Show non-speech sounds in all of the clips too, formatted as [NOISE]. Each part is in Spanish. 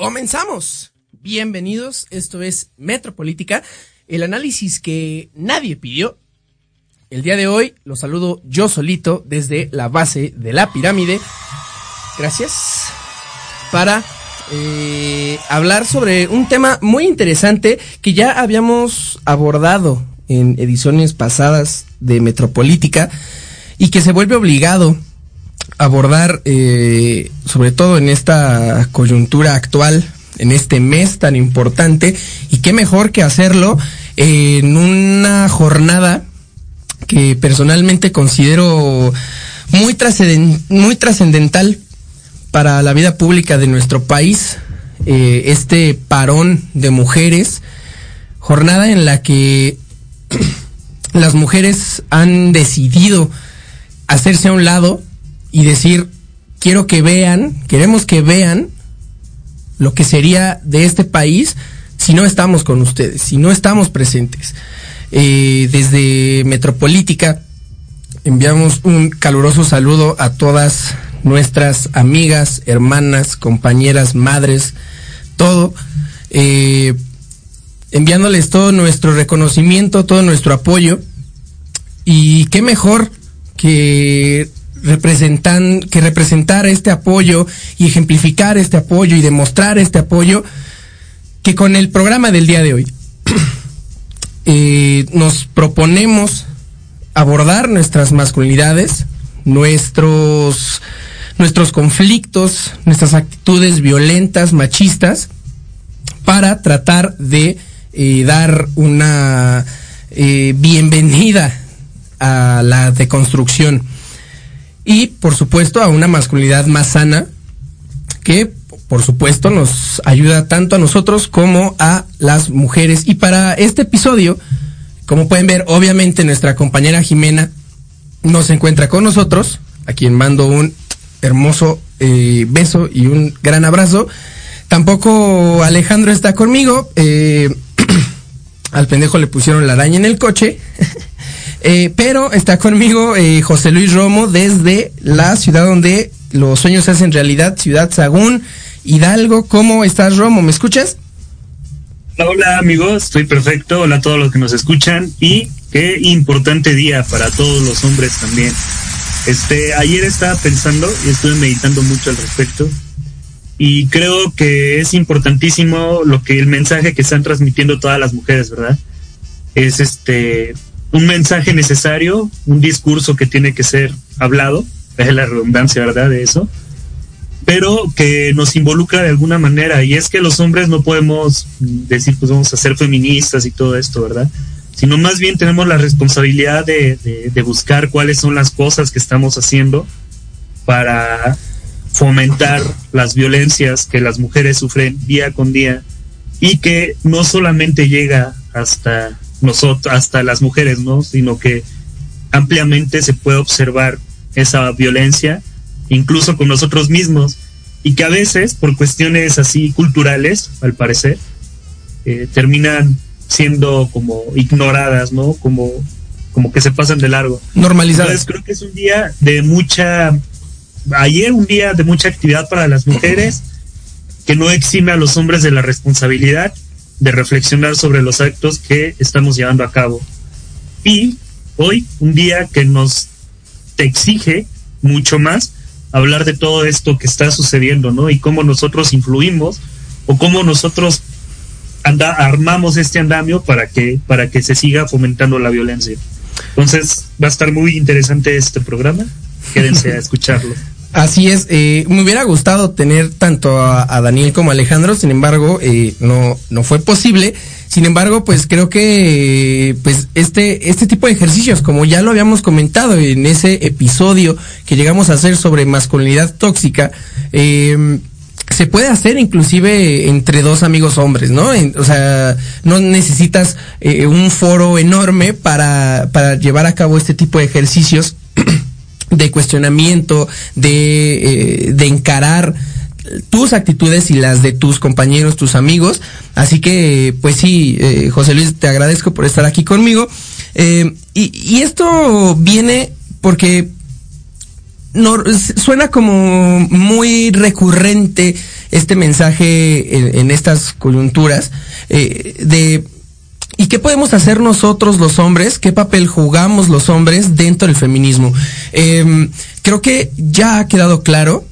Comenzamos. Bienvenidos, esto es Metropolítica, el análisis que nadie pidió. El día de hoy los saludo yo solito desde la base de la pirámide. Gracias. Para eh, hablar sobre un tema muy interesante que ya habíamos abordado en ediciones pasadas de Metropolítica y que se vuelve obligado abordar, eh, sobre todo en esta coyuntura actual, en este mes tan importante, y qué mejor que hacerlo en una jornada que personalmente considero muy, muy trascendental para la vida pública de nuestro país, eh, este parón de mujeres, jornada en la que [CLEARS THROAT] las mujeres han decidido hacerse a un lado y decir, quiero que vean, queremos que vean lo que sería de este país si no estamos con ustedes, si no estamos presentes. Eh, desde Metropolítica enviamos un caluroso saludo a todas nuestras amigas, hermanas, compañeras, madres, todo, eh, enviándoles todo nuestro reconocimiento, todo nuestro apoyo. Y qué mejor que representan, que representar este apoyo y ejemplificar este apoyo y demostrar este apoyo que con el programa del día de hoy. [CLEARS THROAT] Eh, nos proponemos abordar nuestras masculinidades, nuestros, nuestros conflictos, nuestras actitudes violentas, machistas, para tratar de eh, dar una eh, bienvenida a la deconstrucción y por supuesto a una masculinidad más sana que por supuesto nos ayuda tanto a nosotros como a las mujeres. Y para este episodio como pueden ver obviamente nuestra compañera Jimena no se encuentra con nosotros a quien mando un hermoso eh, beso y un gran abrazo. Tampoco Alejandro está conmigo eh, [CLEARS THROAT] al pendejo le pusieron la araña en el coche Eh, pero está conmigo eh, José Luis Romo desde la ciudad donde los sueños se hacen realidad, Ciudad Sagún, Hidalgo. ¿Cómo estás, Romo? ¿Me escuchas? Hola amigos, estoy perfecto. Hola a todos los que nos escuchan y qué importante día para todos los hombres también. Este, ayer estaba pensando y estuve meditando mucho al respecto y creo que es importantísimo lo que el mensaje que están transmitiendo todas las mujeres, ¿verdad? Es este un mensaje necesario, un discurso que tiene que ser hablado, es la redundancia, ¿verdad? De eso, pero que nos involucra de alguna manera. Y es que los hombres no podemos decir, pues vamos a ser feministas y todo esto, ¿verdad? Sino más bien tenemos la responsabilidad de, de, buscar cuáles son las cosas que estamos haciendo para fomentar las violencias que las mujeres sufren día con día y que no solamente llega hasta nosotros, hasta las mujeres, ¿no? Sino que ampliamente se puede observar esa violencia, incluso con nosotros mismos, y que a veces, por cuestiones así culturales, al parecer, eh, terminan siendo como ignoradas, ¿no? Como, como que se pasan de largo. Normalizadas. Entonces creo que es un día de mucha, ayer un día de mucha actividad para las mujeres, que no exime a los hombres de la responsabilidad de reflexionar sobre los actos que estamos llevando a cabo. Y hoy, un día que nos te exige mucho más hablar de todo esto que está sucediendo, ¿no? Y cómo nosotros influimos o cómo nosotros anda, armamos este andamio para que, para que se siga fomentando la violencia. Entonces va a estar muy interesante este programa. Quédense a [LAUGHS] escucharlo. Así es, eh, me hubiera gustado tener tanto a, Daniel como a Alejandro, sin embargo, eh, no, no fue posible. Sin embargo, pues creo que pues este, este tipo de ejercicios, como ya lo habíamos comentado en ese episodio que llegamos a hacer sobre masculinidad tóxica, eh, se puede hacer inclusive entre dos amigos hombres, ¿no? En- o sea, no necesitas eh, un foro enorme para, para llevar a cabo este tipo de ejercicios [CLEARS THROAT] de cuestionamiento, de, eh, de encarar tus actitudes y las de tus compañeros, tus amigos. Así que, pues sí, eh, José Luis, te agradezco por estar aquí conmigo. Eh, y, y esto viene porque no, suena como muy recurrente este mensaje en, estas coyunturas de ¿y qué podemos hacer nosotros los hombres? ¿Qué papel jugamos los hombres dentro del feminismo? Em, creo que ya ha quedado claro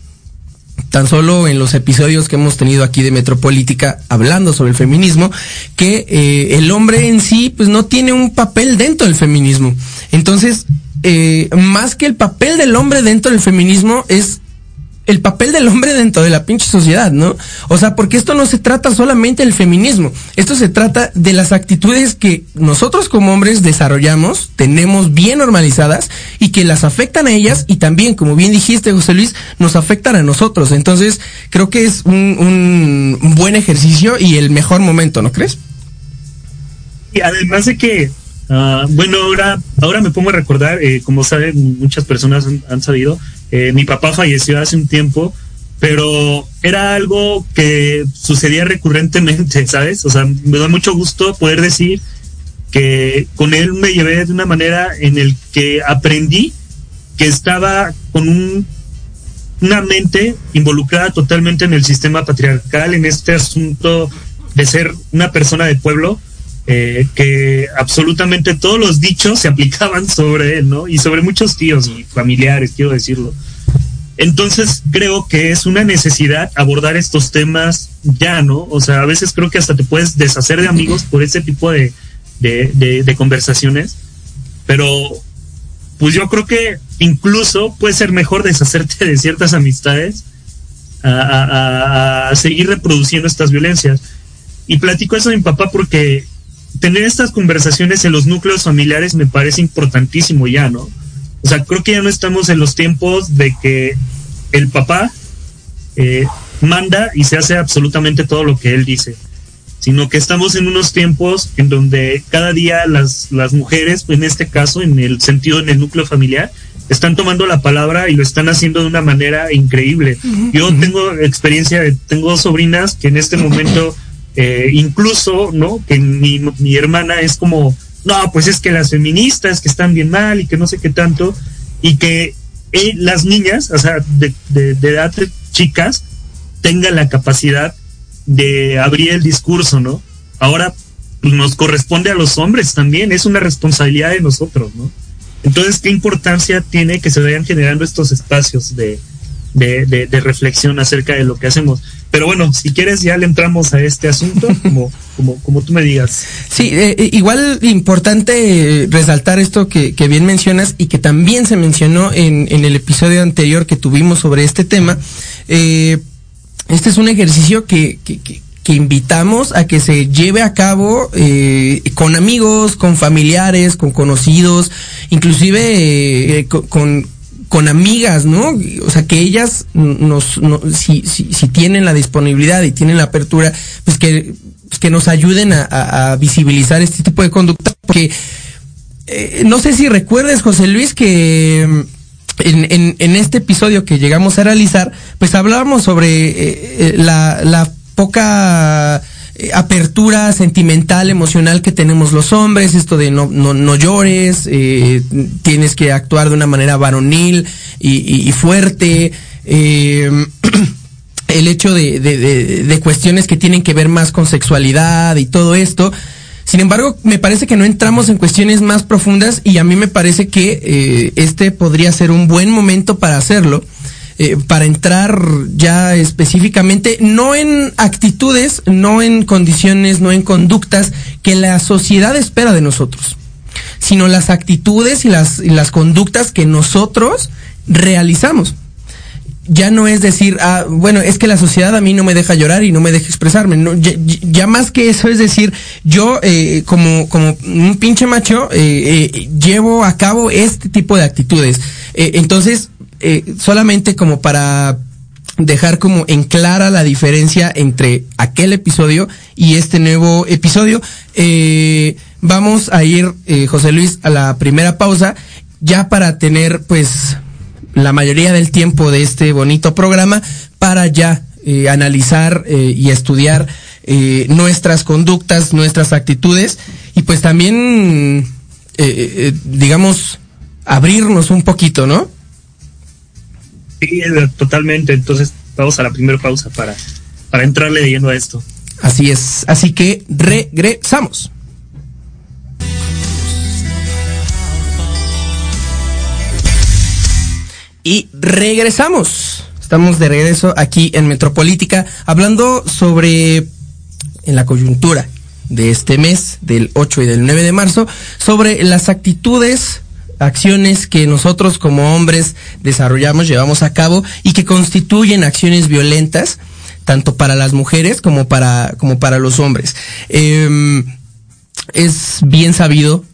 tan solo en los episodios que hemos tenido aquí de Metropolítica hablando sobre el feminismo, que eh, el hombre en sí pues no tiene un papel dentro del feminismo. Entonces, eh, más que el papel del hombre dentro del feminismo es el papel del hombre dentro de la pinche sociedad, ¿no? O sea, porque esto no se trata solamente del feminismo, esto se trata de las actitudes que nosotros como hombres desarrollamos, tenemos bien normalizadas y que las afectan a ellas y también, como bien dijiste, José Luis, nos afectan a nosotros. Entonces, creo que es un, un buen ejercicio y el mejor momento, ¿no crees? Y además de que, ah, bueno, ahora, ahora me pongo a recordar, eh, como saben, muchas personas han, han sabido, eh, mi papá falleció hace un tiempo, pero era algo que sucedía recurrentemente, [LAUGHS] ¿sabes? O sea, me da mucho gusto poder decir que con él me llevé de una manera en el que aprendí que estaba con un, una mente involucrada totalmente en el sistema patriarcal, en este asunto de ser una persona de pueblo, eh, que absolutamente todos los dichos se aplicaban [LAUGHS] sobre él, ¿no? Y sobre muchos tíos y familiares, quiero decirlo. Entonces creo que es una necesidad abordar estos temas ya, ¿no? O sea, a veces creo que hasta te puedes deshacer de amigos por ese tipo de, de, de, de conversaciones, pero pues yo creo que incluso puede ser mejor deshacerte de ciertas amistades a, a- a- a seguir reproduciendo estas violencias. Y platico eso de mi papá porque tener estas conversaciones en los núcleos familiares me parece importantísimo ya, ¿no? O sea, creo que ya no estamos en los tiempos de que el papá eh, manda y se hace absolutamente todo lo que él dice, sino que estamos en unos tiempos en donde cada día las, las mujeres, en este caso, en el sentido, en el núcleo familiar, están tomando la palabra y lo están haciendo de una manera increíble. Yo tengo experiencia, de- tengo dos sobrinas que en este momento, eh, incluso, ¿no? Que mi, mi hermana es como, no, pues es que las feministas que están bien mal y que no sé qué tanto, y que eh, las niñas, o sea, de, de, edad de chicas, tengan la capacidad de abrir el discurso, ¿no? Ahora pues, nos corresponde a los hombres también, es una responsabilidad de nosotros, ¿no? Entonces, ¿qué importancia tiene que se vayan generando estos espacios de, de, de- de reflexión acerca de lo que hacemos? Pero bueno, si quieres ya le entramos a este asunto, [LAUGHS] como, como, como tú me digas. Sí, eh, eh, igual importante eh, resaltar esto que, que bien mencionas y que también se mencionó en, en el episodio anterior que tuvimos sobre este tema. Eh, este es un ejercicio que, que, que- que invitamos a que se lleve a cabo eh, con amigos, con familiares, con conocidos, inclusive eh, co- con, con amigas, ¿no? O sea, que ellas nos, no- si, si, si tienen la disponibilidad y tienen la apertura, pues que, pues que nos ayuden a, visibilizar este tipo de conducta, porque eh, no sé si recuerdes, José Luis, que mm, en, en, en este episodio que llegamos a realizar, pues hablábamos sobre eh, eh, la, la poca eh, apertura sentimental, emocional que tenemos los hombres, esto de no, no, no llores, eh, tienes que actuar de una manera varonil y, fuerte. eh, [CLEARS THROAT] el hecho de, de- de- de cuestiones que tienen que ver más con sexualidad y todo esto. Sin embargo, me parece que no entramos en cuestiones más profundas y a mí me parece que eh, este podría ser un buen momento para hacerlo. Eh, para entrar ya específicamente, no en actitudes, no en condiciones, no en conductas que la sociedad espera de nosotros, sino las actitudes y las, y las conductas que nosotros realizamos ya no es decir, ah, bueno, es que la sociedad a mí no me deja llorar y no me deja expresarme. Ya, más que eso es decir, yo eh, como, como un pinche macho eh, eh, llevo a cabo este tipo de actitudes. Entonces, eh, solamente como para dejar como en clara la diferencia entre aquel episodio y este nuevo episodio, eh, vamos a ir, eh, José Luis, a la primera pausa, ya para tener pues la mayoría del tiempo de este bonito programa para ya eh, analizar eh, y estudiar eh, nuestras conductas, nuestras actitudes y pues también, eh, digamos, abrirnos un poquito, ¿no? Sí, totalmente. Entonces, vamos a la primera pausa para, para entrarle lleno a esto. Así es. Así que regresamos. Y regresamos. Estamos de regreso aquí en Metropolítica hablando sobre en la coyuntura de este mes, del 8 y del 9 de marzo, sobre las actitudes, acciones que nosotros como hombres desarrollamos, llevamos a cabo y que constituyen acciones violentas, tanto para las mujeres como para, como para los hombres. Eh, es bien sabido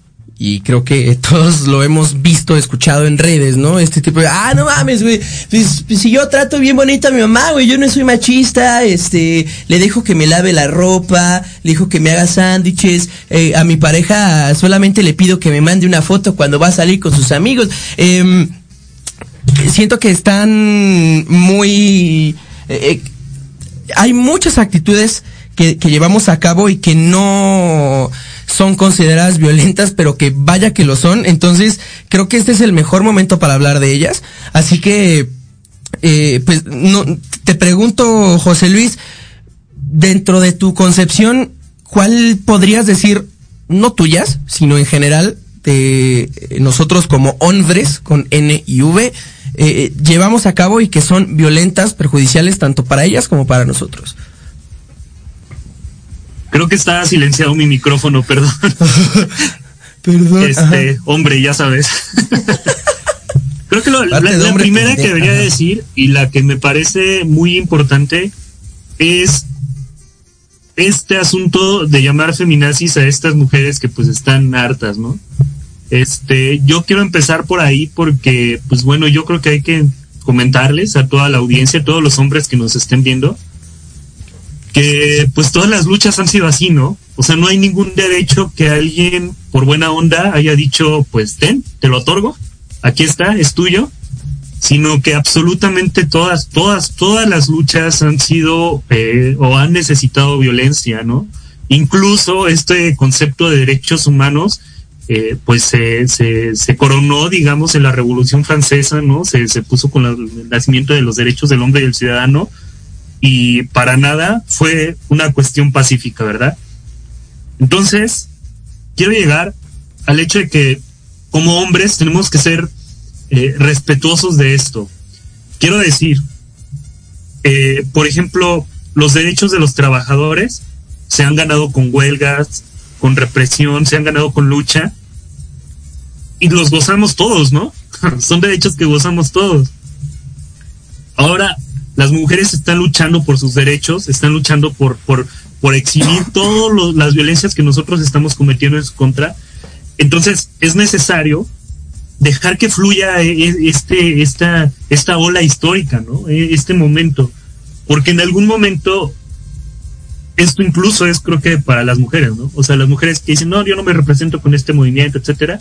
y creo que [LAUGHS] todos lo hemos visto, escuchado en redes, ¿no? Este tipo de, ah, no mames, güey, pues, pues, si yo trato bien bonito a mi mamá, güey, yo no soy machista, este, le dejo que me lave la ropa, le dejo que me haga sándwiches, eh, a mi pareja solamente le pido que me mande una foto cuando va a salir con sus amigos. Eh, siento que están muy... eh, hay muchas actitudes que llevamos a cabo y que no son consideradas violentas, pero que vaya que lo son. Entonces, creo que este es el mejor momento para hablar de ellas. Así que, eh, pues, no, te pregunto, José Luis, dentro de tu concepción, ¿cuál podrías decir, no tuyas, sino en general, de eh, nosotros como hombres, con N y V, eh, llevamos a cabo y que son violentas, perjudiciales tanto para ellas como para nosotros? Creo que está silenciado mi micrófono, perdón. [LAUGHS] Perdón. Este, hombre, ya sabes. [LAUGHS] Creo que lo- la, primera que debería ajá. decir y la que me parece muy importante es este asunto de llamar feminazis a estas mujeres que pues están hartas, ¿no? Este, yo quiero empezar por ahí porque, pues bueno, yo creo que hay que comentarles a toda la audiencia, a todos los hombres que nos estén viendo, que pues todas las luchas han sido así, ¿no? O sea, no hay ningún derecho que alguien por buena onda haya dicho, pues ten, te lo otorgo, aquí está, es tuyo, sino que absolutamente todas, todas, todas las luchas han sido eh, o han necesitado violencia, ¿no? Incluso este concepto de derechos humanos, eh, pues se, se, se coronó, digamos, en la Revolución Francesa, ¿no? Se, se puso con el nacimiento de los derechos del hombre y del ciudadano, y para nada fue una cuestión pacífica, ¿verdad? Entonces, quiero llegar al hecho de que como hombres tenemos que ser eh, respetuosos de esto. Quiero decir, eh, por ejemplo, los derechos de los trabajadores se han ganado con huelgas, con represión, se han ganado con lucha y los gozamos todos, ¿no? [LAUGHS] Son derechos que gozamos todos. Ahora, las mujeres están luchando por sus derechos, están luchando por, por, por exhibir [COUGHS] todas las violencias que nosotros estamos cometiendo en su contra. Entonces, es necesario dejar que fluya eh, este, esta, esta ola histórica, ¿no? Eh, Este momento. Porque en algún momento, esto incluso es creo que para las mujeres, ¿no? O sea, las mujeres que dicen, no, yo no me represento con este movimiento, etcétera,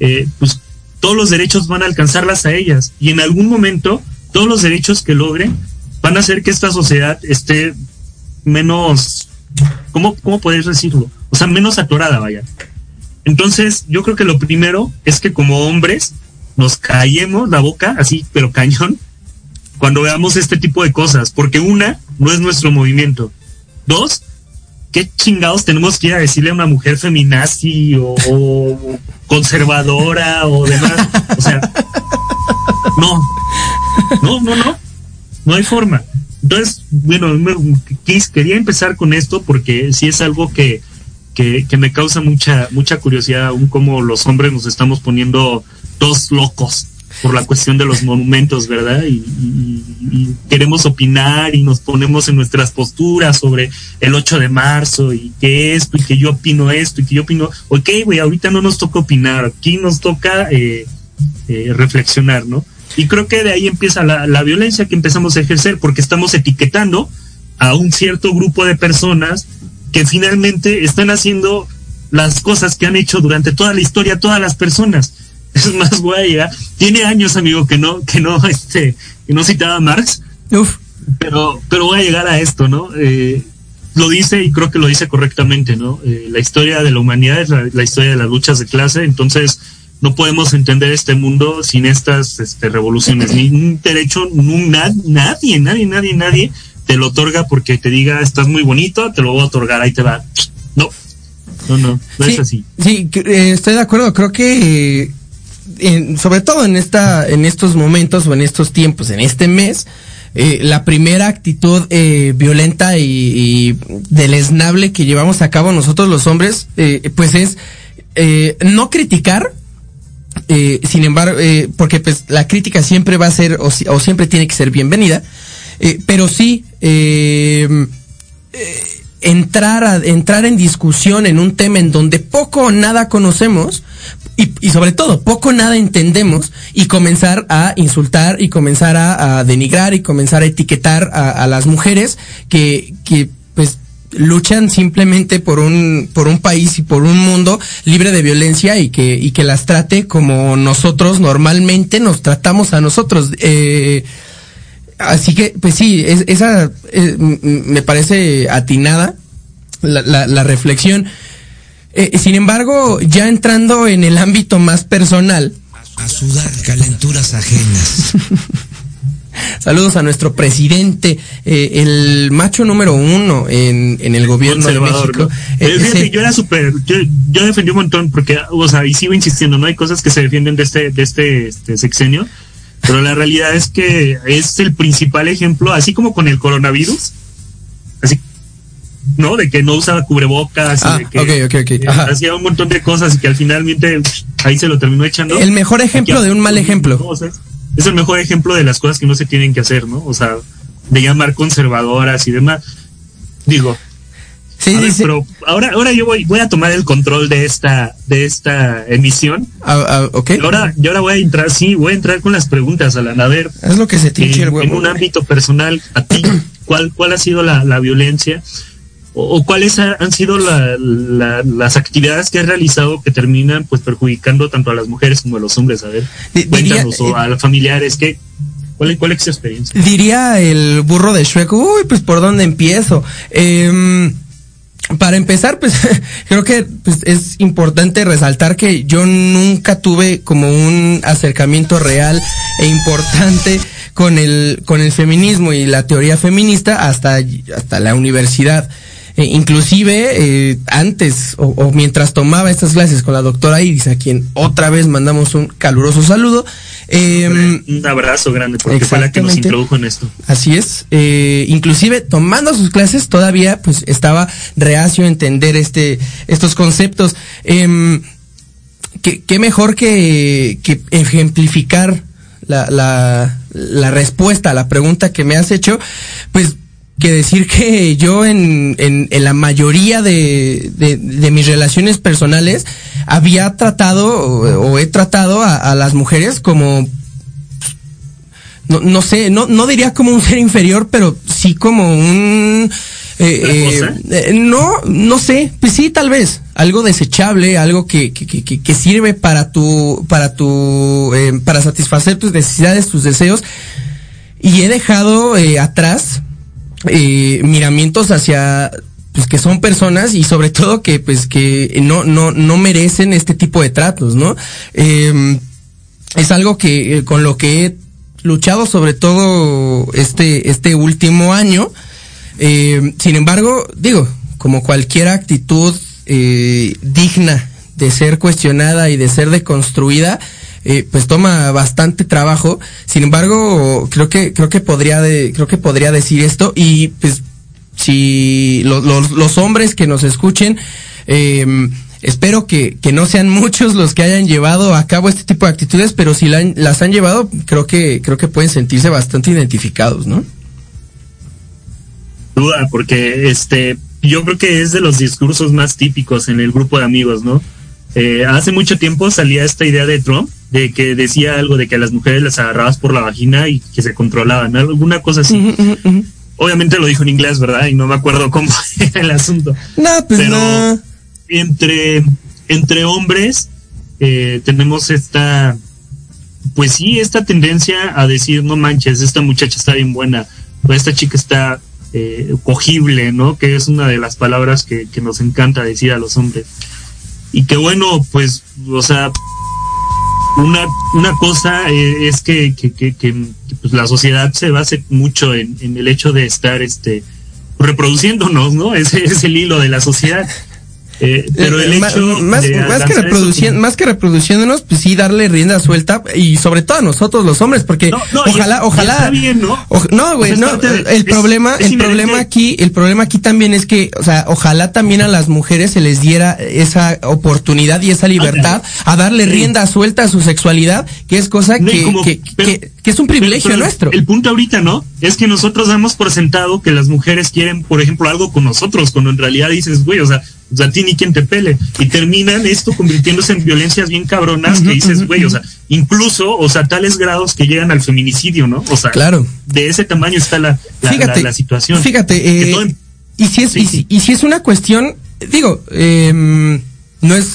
eh, pues todos los derechos van a alcanzarlas a ellas. Y en algún momento, todos los derechos que logren van a hacer que esta sociedad esté menos, ¿cómo, cómo podéis decirlo? O sea, menos atorada, vaya. Entonces, yo creo que lo primero es que como hombres nos callemos la boca, así, pero cañón, cuando veamos este tipo de cosas, porque una, no es nuestro movimiento. Dos, ¿qué chingados tenemos que ir a decirle a una mujer feminazi o, o conservadora o demás? O sea, no, no, No, no, hay forma. Entonces, bueno, quis- quería empezar con esto porque sí es algo que, que, me causa mucha, mucha curiosidad, aún como los hombres nos estamos poniendo todos locos por la cuestión de los monumentos, ¿verdad? Y queremos opinar y nos ponemos en nuestras posturas sobre el 8 de marzo y que esto y que yo opino esto y que yo opino, ok, güey, ahorita no nos toca opinar, aquí nos toca eh, eh, reflexionar, ¿no? Y creo que de ahí empieza la, la violencia que empezamos a ejercer porque estamos etiquetando a un cierto grupo de personas que finalmente están haciendo las cosas que han hecho durante toda la historia todas las personas. [LAUGHS] Es más, voy a llegar. Tiene años, amigo, que no, que no, [LAUGHS] este, que no citaba a Marx, Uf. pero, pero voy a llegar a esto, ¿no? Eh, lo dice y creo que lo dice correctamente, ¿no? Eh, la historia de la humanidad es la, la historia de las luchas de clase, entonces no podemos entender este mundo sin estas este, revoluciones. Ni un derecho, na- nadie, nadie, nadie, nadie te lo otorga porque te diga estás muy bonito, te lo voy a otorgar, ahí te va. No, no, no, no es así. Sí, eh, estoy de acuerdo. Creo que, eh, en- sobre todo en esta, en estos momentos o en estos tiempos, en este mes, eh, la primera actitud eh, violenta y, y deleznable que llevamos a cabo nosotros los hombres, eh, pues es no criticar. Eh, sin embargo, eh, porque pues la crítica siempre va a ser o, si- o siempre tiene que ser bienvenida, eh, pero sí eh, entrar a entrar en discusión en un tema en donde poco o nada conocemos y, sobre todo poco o nada entendemos y comenzar a insultar y comenzar a, denigrar y comenzar a etiquetar a, las mujeres que, luchan simplemente por un por un país y por un mundo libre de violencia y que y que las trate como nosotros normalmente nos tratamos a nosotros eh, Así que, pues sí, es- esa eh, me parece atinada la, la- la reflexión. Eh, sin embargo, ya entrando en el ámbito más personal, A sudar calenturas ajenas. [LAUGHS] saludos a nuestro presidente, eh, el macho número uno en, en el gobierno de México. ¿no? Eh, Eh, fíjate, ese- yo era súper, yo, yo defendí un montón porque, o sea, y sigo insistiendo, no hay cosas que se defienden de este, de este, este sexenio, pero la realidad es que es el principal ejemplo, así como con el coronavirus, así, ¿no? De que no usaba cubrebocas, y Ah, de que eh, hacía un montón de cosas y que al finalmente ahí se lo terminó echando. el mejor ejemplo de un mal ejemplo. Es el mejor ejemplo de las cosas que no se tienen que hacer, ¿no? O sea, de llamar conservadoras y demás. Digo, Sí, a ver, sí, pero ahora, ahora yo voy, voy a tomar el control de esta, de esta emisión. Ah, ah. Y ahora, y ahora voy a entrar, sí, voy a entrar con las preguntas, Alan. A ver, Es lo que se te el huevo. en un ámbito personal, a ti, ¿cuál, cuál ha sido la, la violencia? O, o cuáles ha- han sido la- la- las actividades que has realizado que terminan pues perjudicando tanto a las mujeres como a los hombres? A ver, diría- cuéntanos, o a los familiares, ¿qué, cuál, ¿cuál es tu experiencia? Diría el burro de Shrek, uy, pues por dónde empiezo. Em, para empezar, pues [LAUGHS] creo que pues, es importante resaltar que yo nunca tuve como un acercamiento real e importante con el, con el feminismo y la teoría feminista hasta, hasta la universidad. Eh, inclusive eh, antes o, o mientras tomaba estas clases con la doctora Iris, a quien otra vez mandamos un caluroso saludo. em, Un abrazo grande, porque fue la que nos introdujo en esto. Así es. Eh, inclusive tomando sus clases todavía pues estaba reacio a entender este estos conceptos. Em, ¿qué, qué mejor que, que ejemplificar la, la, la respuesta a la pregunta que me has hecho, pues que decir que yo en, en, en la mayoría de, de, de mis relaciones personales había tratado o, o he tratado a, a las mujeres como no, no sé, no, no diría como un ser inferior, pero sí como un... eh, ¿Una eh, no, no sé, pues sí, tal vez, algo desechable, algo que, que, que, que- que sirve para tu, para tu, eh, para satisfacer tus necesidades, tus deseos, y he dejado eh, atrás eh, miramientos hacia pues que son personas y sobre todo que pues que no no no merecen este tipo de tratos no Eh, es algo que eh, con lo que he luchado sobre todo este este último año. Eh, sin embargo digo como cualquier actitud eh, digna de ser cuestionada y de ser deconstruida eh, pues toma bastante trabajo. Sin embargo, creo que, creo que podría de, creo que podría decir esto y pues si lo- lo- los hombres que nos escuchen, eh, espero que, que no sean [LAUGHS] muchos los que hayan llevado a cabo este tipo de actitudes, pero si las han llevado, creo que, creo que pueden sentirse bastante identificados, ¿no? duda, porque este, yo creo que es de los discursos más típicos en el grupo de amigos, ¿no? Eh, hace mucho tiempo salía esta idea de Trump, de que decía algo de que a las mujeres las agarrabas por la vagina y que se controlaban, alguna cosa así. Obviamente lo dijo en inglés, ¿verdad? Y no me acuerdo cómo [LAUGHS] era el asunto. No, pues Pero no. entre, entre hombres eh, tenemos esta, pues sí, esta tendencia a decir, no manches, esta muchacha está bien buena, o esta chica está eh, cogible, ¿no? Que es una de las palabras que, que nos encanta decir a los hombres. Y que bueno, pues, o sea, una, una cosa eh, es que, que, que, pues, la sociedad se base mucho en, en el hecho de estar este reproduciéndonos, ¿no? [LAUGHS] Ese es el hilo de la sociedad. Eh, pero el Eh, hecho más, de más que reproduciendo, más que reproduciéndonos, pues sí darle rienda suelta y sobre todo a nosotros los hombres, porque No, no, ojalá, es- ojalá. está bien, ¿no? No, güey, O sea, no. de- el es- problema, es el problema aquí, el problema aquí también es que, o sea, ojalá también a las mujeres se les diera esa oportunidad y esa libertad a darle rienda suelta a su sexualidad, que es cosa que, como- que, pero- que- que es un privilegio Pero- pero nuestro. El punto ahorita, ¿no? Es que nosotros damos por sentado que las mujeres quieren, por ejemplo, algo con nosotros, cuando en realidad dices, güey, o sea, o sea, a ti ni quien te pele. Y terminan esto convirtiéndose en violencias bien cabronas que dices, güey, o sea, incluso, o sea, tales grados que llegan al feminicidio, ¿no? O sea, Claro. de ese tamaño está la, la, fíjate, la- la situación. Fíjate, eh, y si es Sí, y, sí. si- y si es una cuestión, digo, em, no es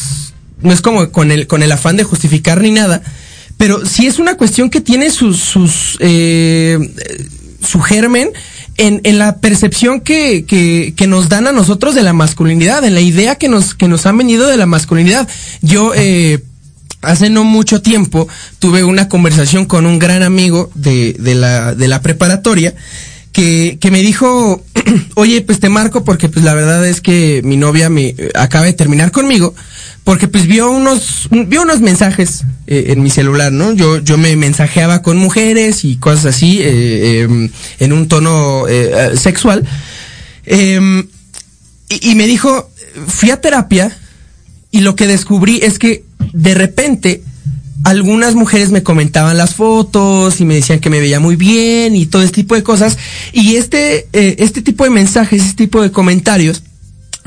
no es como con el con el afán de justificar ni nada, pero si es una cuestión que tiene sus sus eh, su germen en, en la percepción que, que, nos dan a nosotros de la masculinidad, en la idea que nos, que nos han venido de la masculinidad. Yo, eh, hace no mucho tiempo tuve una conversación con un gran amigo de, de, la, de la preparatoria que, que me dijo, [CLEARS THROAT] oye, pues te marco porque pues la verdad es que mi novia me acaba de terminar conmigo porque pues vio unos, un- vio unos mensajes eh, en mi celular, ¿no? Yo, yo me mensajeaba con mujeres y cosas así, eh, em, en un tono eh, sexual. Em, y, y me dijo, fui a terapia y lo que descubrí es que de repente algunas mujeres me comentaban las fotos y me decían que me veía muy bien y todo este tipo de cosas. Y este, eh, este tipo de mensajes, este tipo de comentarios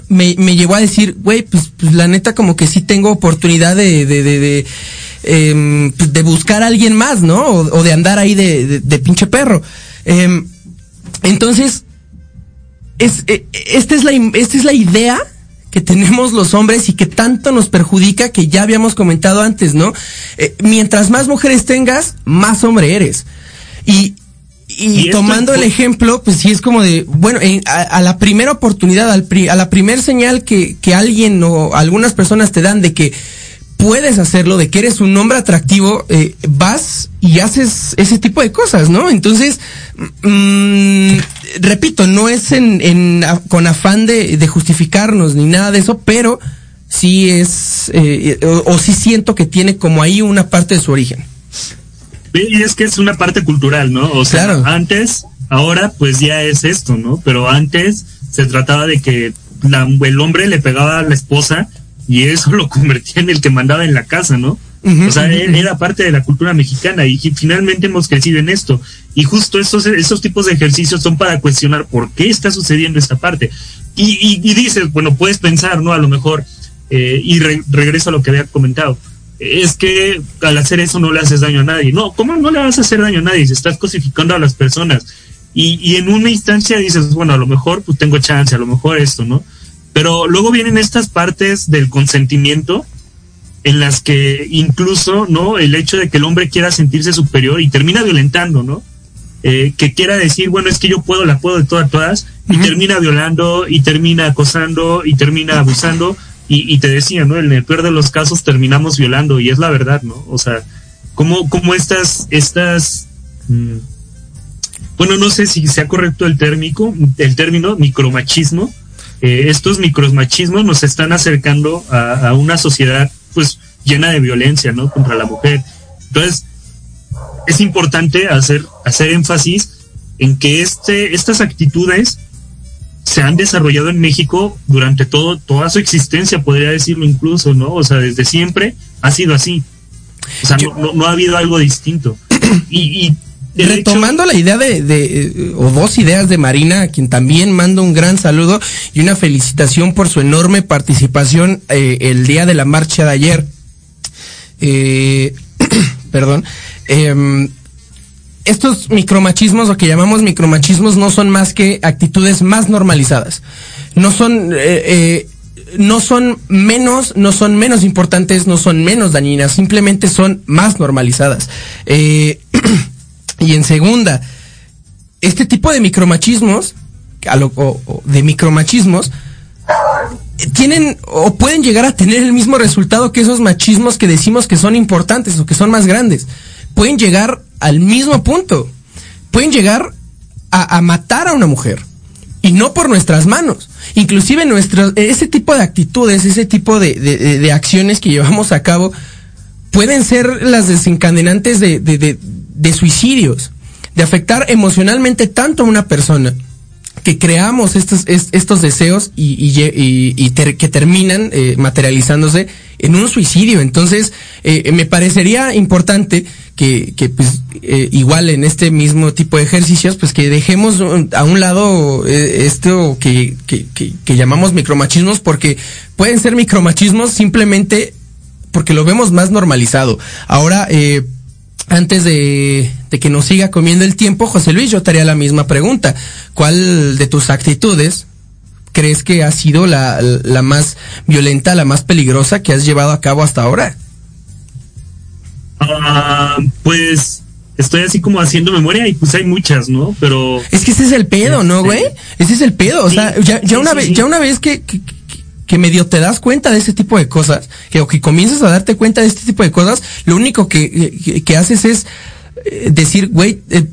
me, me llevó a decir, güey, pues, pues la neta como que sí tengo oportunidad de, de, de, de, pues, de buscar a alguien más, ¿no? O, o de andar ahí de, de, pinche perro. Em, entonces, es, eh, esta, es la, esta es la idea que tenemos los hombres y que tanto nos perjudica que ya habíamos comentado antes, ¿no? Eh, mientras más mujeres tengas, más hombre eres. Y, y, tomando el ejemplo, pues sí es como de, bueno, en- a, a la primera oportunidad, al pri- a la primer señal que, que alguien o algunas personas te dan de que puedes hacerlo, de que eres un hombre atractivo, eh, vas y haces ese tipo de cosas, ¿no? Entonces, mm, repito, no es en, en a- con afán de, de justificarnos ni nada de eso, pero sí es, eh, o, o sí siento que tiene como ahí una parte de su origen. Y es que es una parte cultural, ¿no? O sea, Claro. antes, ahora pues ya es esto, ¿no? Pero antes se trataba de que la- el hombre le pegaba a la esposa y eso [LAUGHS] lo convertía en el que mandaba en la casa, ¿no? O sea, él era parte de la cultura mexicana y fi- finalmente hemos crecido en esto. Y justo esos tipos de ejercicios son para cuestionar por qué está sucediendo esta parte. Y, y, y dices, bueno, puedes pensar, ¿no? A lo mejor, eh, y re- regreso a lo que había comentado, es que al hacer eso no le haces daño a nadie. No, ¿cómo no le vas a hacer daño a nadie si estás cosificando a las personas? Y, y en una instancia dices, bueno, a lo mejor pues tengo chance, a lo mejor esto, ¿no? Pero luego vienen estas partes del consentimiento en las que incluso, ¿no? El hecho de que el hombre quiera sentirse superior y termina violentando, ¿no? Eh, que quiera decir, bueno, es que yo puedo, la puedo de todas, todas, y termina violando, y termina acosando, y termina abusando, y, te decía, ¿no? En el peor de los casos terminamos violando, y es la verdad, ¿no? O sea, como, como estas, estas, mm, bueno, no sé si sea correcto el térmico, el término micromachismo, eh, estos micromachismos nos están acercando a, a una sociedad pues llena de violencia, ¿no? Contra la mujer. Entonces, es importante hacer, hacer énfasis en que este, estas actitudes se han desarrollado en México durante todo, toda su existencia, podría decirlo incluso, ¿no? O sea, desde siempre ha sido así. O sea, no, no, no ha habido algo distinto. [CLEARS THROAT] Y, y Retomando la idea de, de, o dos ideas de Marina, a quien también mando un gran saludo y una felicitación por su enorme participación eh, el día de la marcha de ayer. Eh, [CLEARS THROAT] perdón. Em, estos micromachismos, o que llamamos micromachismos, no son más que actitudes más normalizadas. No son, eh, eh, no son menos, no son menos importantes, no son menos dañinas, simplemente son más normalizadas. Eh, [CLEARS THROAT] y en segunda, este tipo de micromachismos, a lo- o- o de micromachismos, tienen o pueden llegar a tener el mismo resultado que esos machismos que decimos que son importantes o que son más grandes. Pueden llegar al mismo punto. Pueden llegar a, a matar a una mujer. Y no por nuestras manos. Inclusive nuestro, ese tipo de actitudes, ese tipo de, de- acciones que llevamos a cabo, pueden ser las desencadenantes de, de- de- de suicidios, de afectar emocionalmente tanto a una persona que creamos estos, es- estos deseos y, y que terminan eh, materializándose en un suicidio. Entonces, eh, me parecería importante que, que pues, eh, igual en este mismo tipo de ejercicios, pues que dejemos un- a un lado eh, esto que, que, que- que llamamos micromachismos, porque pueden ser micromachismos simplemente porque lo vemos más normalizado. Ahora, eh, antes de, de que nos siga comiendo el tiempo, José Luis, yo te haría la misma pregunta. ¿Cuál de tus actitudes crees que ha sido la, la más violenta, la más peligrosa que has llevado a cabo hasta ahora? Ah, pues estoy así como haciendo memoria y pues hay muchas, ¿no? Pero Es que ese es el pedo, ¿no, Este, güey? Ese es el pedo. O sí, sea, ya, ya sí, una sí, vez, ya una vez que, que, que- medio te das cuenta de ese tipo de cosas, que, o que comienzas a darte cuenta de este tipo de cosas, lo único que, que, haces es decir, güey, eh,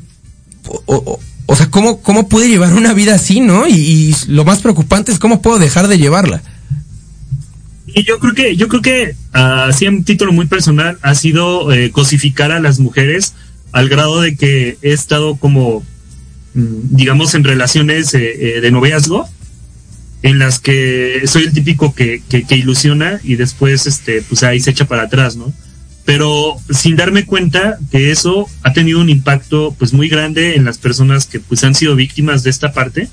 o, o- o sea, ¿cómo, ¿cómo pude llevar una vida así, no? Y, lo más preocupante es cómo puedo dejar de llevarla. Y yo creo que, yo creo que, ah, así en título muy personal, ha sido eh, cosificar a las mujeres al grado de que he estado como, mm, digamos, en relaciones eh, eh, de noviazgo, en las que soy el típico que, que, que ilusiona y después, este, pues ahí se echa para atrás, ¿no? Pero sin darme cuenta que eso ha tenido un impacto, pues muy grande en las personas que, pues han sido víctimas de esta parte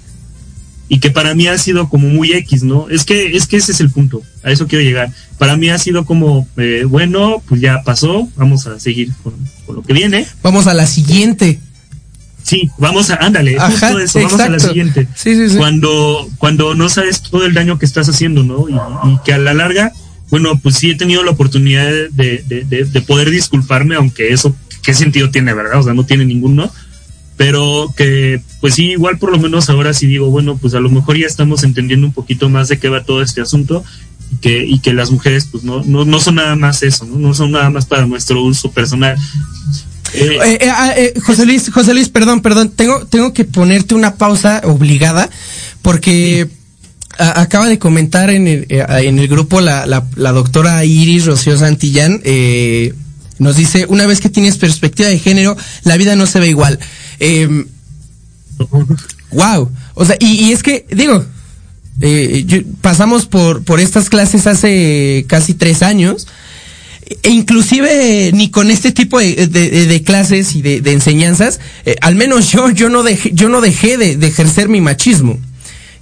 y que para mí ha sido como muy X, ¿no? Es que, es que ese es el punto, a eso quiero llegar. Para mí ha sido como, eh, bueno, pues ya pasó, vamos a seguir con, con lo que viene. Vamos a la siguiente. Sí, vamos a, ándale, Ajá, justo eso, vamos a la exacto. siguiente. Sí, sí, sí. Cuando, cuando no sabes todo el daño que estás haciendo, ¿no? Y, y que a la larga, bueno, pues sí he tenido la oportunidad de, de, de, de poder disculparme, aunque eso, ¿qué sentido tiene, verdad? O sea, no tiene ninguno. Pero que, pues sí, igual por lo menos ahora sí digo, bueno, pues a lo mejor ya estamos entendiendo un poquito más de qué va todo este asunto y que, y que las mujeres, pues no, no, no son nada más eso, ¿no? No son nada más para nuestro uso personal. Eh, Eh, eh, ah, José Luis, José Luis, perdón, perdón, tengo, tengo que ponerte una pausa obligada porque acaba de comentar en el, eh, en el grupo la, la, doctora Iris Rocío Santillán, eh, nos dice, una vez que tienes perspectiva de género, la vida no se ve igual. Wow. O sea, y, y es que, digo, eh, yo- pasamos por, por estas clases hace casi tres años. E inclusive ni con este tipo de, de- clases y de, enseñanzas, eh, al menos yo, yo no dejé, yo no dejé de, de ejercer mi machismo.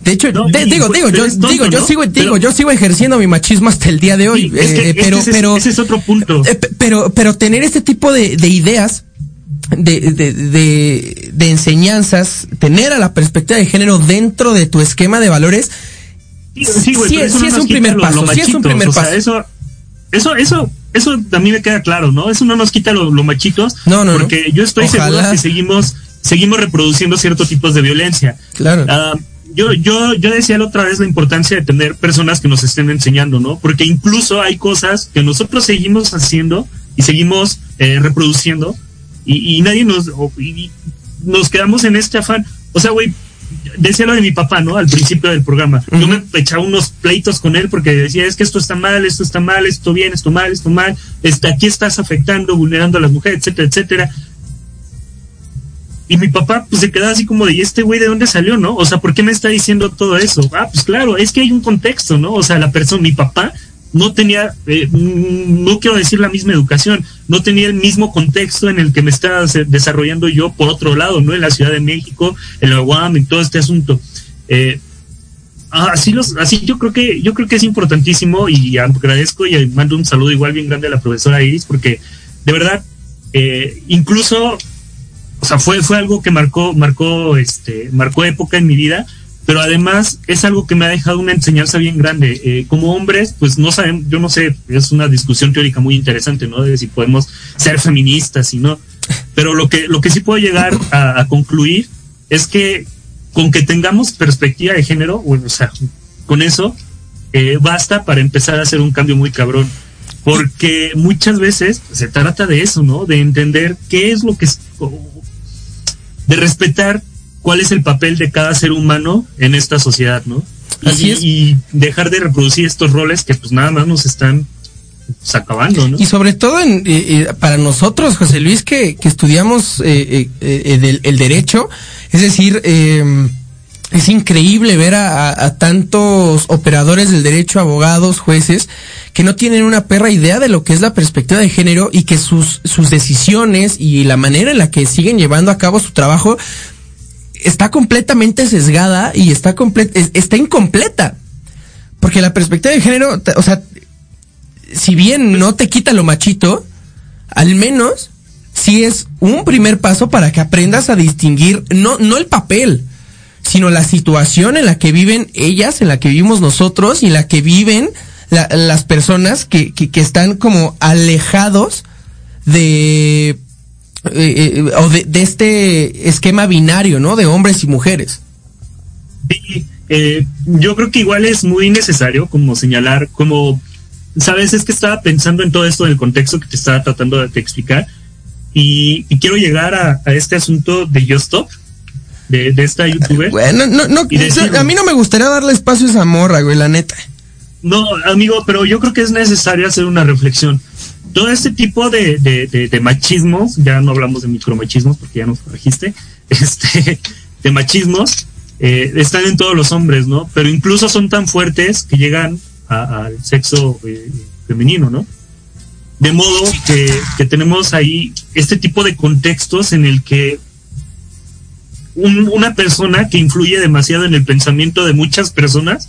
De hecho, No, y digo, digo, yo, tonto, digo, yo ¿no? sigo, digo, Pero- yo sigo ejerciendo mi machismo hasta el día de hoy. Sí, es que eh, pero, ese es- pero, ese es otro punto. eh, pe- pero, pero tener este tipo de, de ideas, de, de, de, de enseñanzas, tener a la perspectiva de género dentro de tu esquema de valores, Sí, sí, güey, sí, no es un primer lo- paso, lo sí es un primer o sea, paso. Eso, eso, eso, eso a mí me queda claro, ¿no? Eso no nos quita lo, lo machitos. No, no, no. Porque yo estoy Ojalá. seguro que seguimos, seguimos reproduciendo ciertos tipos de violencia. claro. Ah, yo, yo, yo decía la otra vez la importancia de tener personas que nos estén enseñando, ¿no? Porque incluso hay cosas que nosotros seguimos haciendo y seguimos eh, reproduciendo y, y nadie nos, y nos quedamos en este afán. O sea, güey, decía lo de mi papá, ¿no? Al principio del programa. Yo me echaba unos pleitos con él porque decía, es que esto está mal, esto está mal, esto bien, esto mal, esto mal, este, aquí estás afectando, vulnerando a las mujeres, etcétera, etcétera. Y mi papá pues se quedaba así como de, ¿y este güey de dónde salió, no? O sea, ¿por qué me está diciendo todo eso? Ah, pues claro, es que hay un contexto, ¿no? O sea, la persona, mi papá no tenía, eh, no quiero decir la misma educación, no tenía el mismo contexto en el que me estaba desarrollando yo por otro lado, ¿no? En la Ciudad de México, en la UAM, y todo este asunto. Eh, ah, así los, así yo creo que, yo creo que es importantísimo y agradezco y mando un saludo igual bien grande a la profesora Iris porque de verdad, eh, incluso, o sea, fue, fue algo que marcó, marcó, este, marcó época en mi vida, pero además es algo que me ha dejado una enseñanza bien grande. Eh, como hombres, pues no sabemos, yo no sé, es una discusión teórica muy interesante, ¿no? De si podemos ser feministas y no. Pero lo que, lo que sí puedo llegar a, concluir es que con que tengamos perspectiva de género, bueno, o sea, con eso eh, basta para empezar a hacer un cambio muy cabrón. Porque muchas veces se trata de eso, ¿no? De entender qué es lo que de respetar cuál es el papel de cada ser humano en esta sociedad, ¿no? Y, Así es. y dejar de reproducir estos roles que pues nada más nos están pues, acabando, ¿no? Y sobre todo en, eh, eh, para nosotros, José Luis, que, que estudiamos eh, eh, eh, del- el derecho, es decir, eh, es increíble ver a, tantos operadores del derecho, abogados, jueces, que no tienen una perra idea de lo que es la perspectiva de género y que sus, sus decisiones y la manera en la que siguen llevando a cabo su trabajo está completamente sesgada y está, comple- es- está incompleta. Porque la perspectiva de género, o sea, si bien no te quita lo machito, al menos sí es un primer paso para que aprendas a distinguir no, no el papel, sino la situación en la que viven ellas, en la que vivimos nosotros y en la que viven la- las personas que, que, están como alejados de, eh, eh, o de, de este esquema binario, ¿no? De hombres y mujeres. Sí, eh, yo creo que igual es muy necesario como señalar, como, sabes, es que estaba pensando en todo esto en el contexto que te estaba tratando de, de explicar y, quiero llegar a, a este asunto de Just Stop, de, de esta youtuber. [LAUGHS] No, a mí no me gustaría darle espacio a esa morra, güey, la neta. No, amigo, pero yo creo que es necesario hacer una reflexión. Todo este tipo de, de, de, de machismos, ya no hablamos de micromachismos porque ya nos corregiste, [LAUGHS] este, de machismos, eh, están en todos los hombres, ¿no? Pero incluso son tan fuertes que llegan a- al sexo eh, femenino, ¿no? De modo que, que tenemos ahí este tipo de contextos en el que un- una persona que influye demasiado en el pensamiento de muchas personas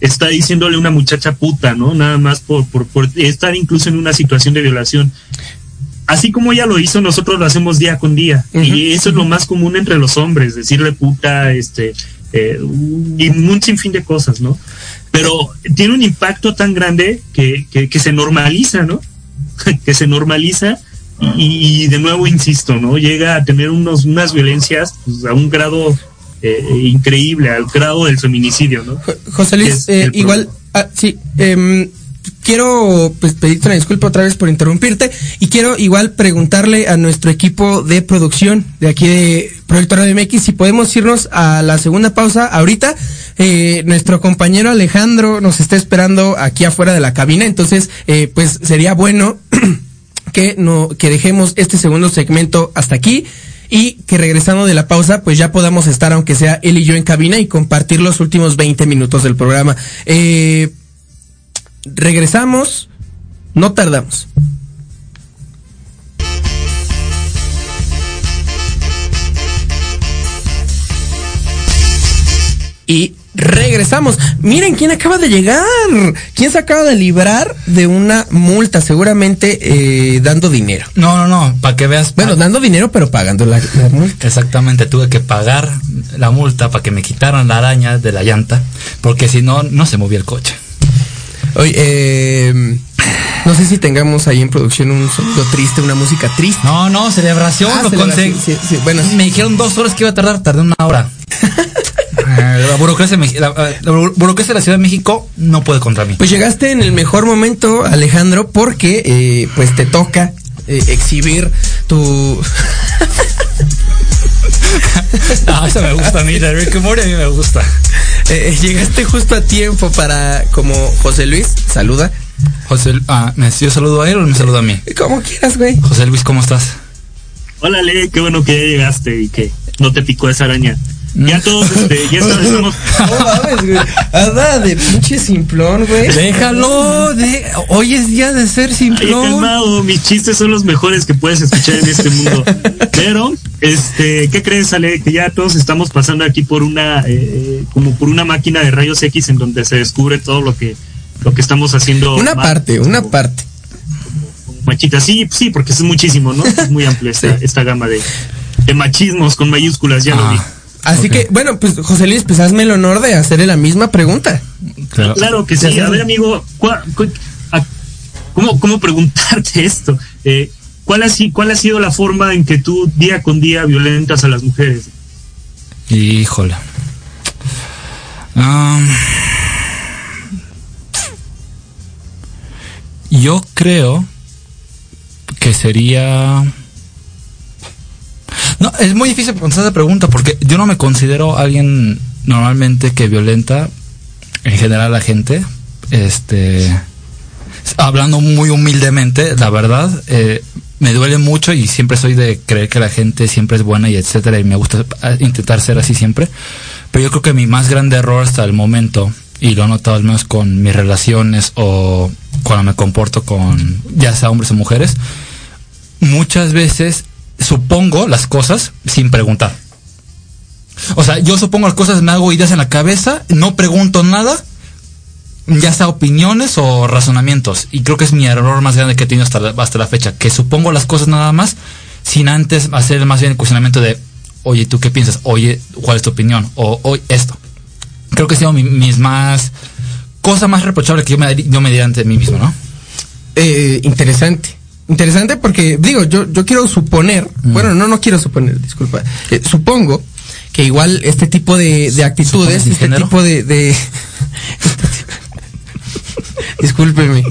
está diciéndole a una muchacha puta, ¿no? Nada más por, por, por estar incluso en una situación de violación. Así como ella lo hizo, nosotros lo hacemos día con día. Y eso es lo más común entre los hombres, decirle puta, este, eh, y un sinfín de cosas, ¿no? Pero tiene un impacto tan grande que, que, que se normaliza, ¿no? [LAUGHS] que se normaliza y, y de nuevo insisto, ¿no? Llega a tener unos, unas violencias pues, a un grado eh, increíble, al grado del feminicidio, ¿no? José Luis, eh, igual, ah, sí, em, quiero pues, pedirte una disculpa otra vez por interrumpirte y quiero igual preguntarle a nuestro equipo de producción de aquí de Proyecto Radio MX si podemos irnos a la segunda pausa ahorita. Eh, nuestro compañero Alejandro nos está esperando aquí afuera de la cabina, entonces eh, pues sería bueno [CLEARS THROAT] que no que dejemos este segundo segmento hasta aquí y que regresando de la pausa pues ya podamos estar aunque sea él y yo en cabina y compartir los últimos 20 minutos del programa. Eh, regresamos, no tardamos. Y regresamos. Miren quién acaba de llegar. ¿Quién se acaba de librar de una multa? Seguramente eh, dando dinero. No, no, no, para que veas. Bueno, dando dinero, pero pagando la, la multa. Exactamente, tuve que pagar la multa para que me quitaran la araña de la llanta, porque si no, no se movía el coche. Oye, eh, no sé si tengamos ahí en producción un sonido triste, una música triste. No, no, celebración, Ah, lo celebración, conseguí. sí, sí, bueno, sí. me dijeron dos horas que iba a tardar, tardé una hora. Eh, la, burocracia, me- la, la burocracia de la Ciudad de México no puede contra mí. Pues llegaste en el mejor momento, Alejandro, porque eh, pues te toca eh, exhibir tu [LAUGHS] Ah, esa me gusta a mí, Rick Morty a mí me gusta. Eh, llegaste justo a tiempo para, como José Luis, saluda. José, ah, ¿me yo saludo a él o me saludo a mí? [LAUGHS] Como quieras, güey. José Luis, ¿cómo estás? Hola, Le, qué bueno que ya llegaste y que no te picó esa araña. Ya todos, este, ya [LAUGHS] estamos. No mames, güey. Anda de pinche simplón, güey. Déjalo, de, hoy es día de ser Ay, simplón. calmado, mis chistes son los mejores que puedes escuchar en este mundo. [LAUGHS] Pero, este, ¿qué crees, Ale? Que ya todos estamos pasando aquí por una, eh, como por una máquina de rayos X en donde se descubre todo lo que, lo que estamos haciendo. Una mal, parte, una parte. como Machita, sí, sí, porque es muchísimo, ¿no? Es muy amplia esta, [LAUGHS] esta gama de, de machismos con mayúsculas, ya lo vi. Ah, Así que, bueno, pues José Luis, pues hazme el honor de hacerle la misma pregunta. claro. Claro que sí. A ver, amigo, ¿cuá- cu- a- ¿cómo, ¿cómo preguntarte [LAUGHS] esto? Eh, ¿cuál, ha, ¿Cuál ha sido la forma en que tú día con día violentas a las mujeres? Híjole. Am, yo creo que sería... No, es muy difícil contestar esa pregunta porque yo no me considero alguien normalmente que violenta en general a la gente. Este, hablando muy humildemente, la verdad, eh, me duele mucho y siempre soy de creer que la gente siempre es buena y etcétera y me gusta eh, intentar ser así siempre. Pero yo creo que mi más grande error hasta el momento, y lo he notado al menos con mis relaciones o cuando me comporto con ya sea hombres o mujeres, muchas veces supongo las cosas sin preguntar. O sea, yo supongo las cosas, me hago ideas en la cabeza, no pregunto nada, ya sea opiniones o razonamientos. Y creo que es mi error más grande que he tenido hasta la, hasta la fecha, que supongo las cosas nada más sin antes hacer más bien el cuestionamiento de, oye, ¿tú qué piensas? Oye, ¿cuál es tu opinión? O, oye, esto. Creo que ha sido mi- mis más... Cosa más reprochable que yo me, yo me diría ante mí mismo, ¿no? Eh, interesante. Interesante porque, digo, yo, yo quiero suponer, bueno, no, no quiero suponer, disculpa. Eh, supongo que igual este tipo de, de actitudes, ¿Supones mi este género? tipo de... de [LAUGHS] Discúlpeme,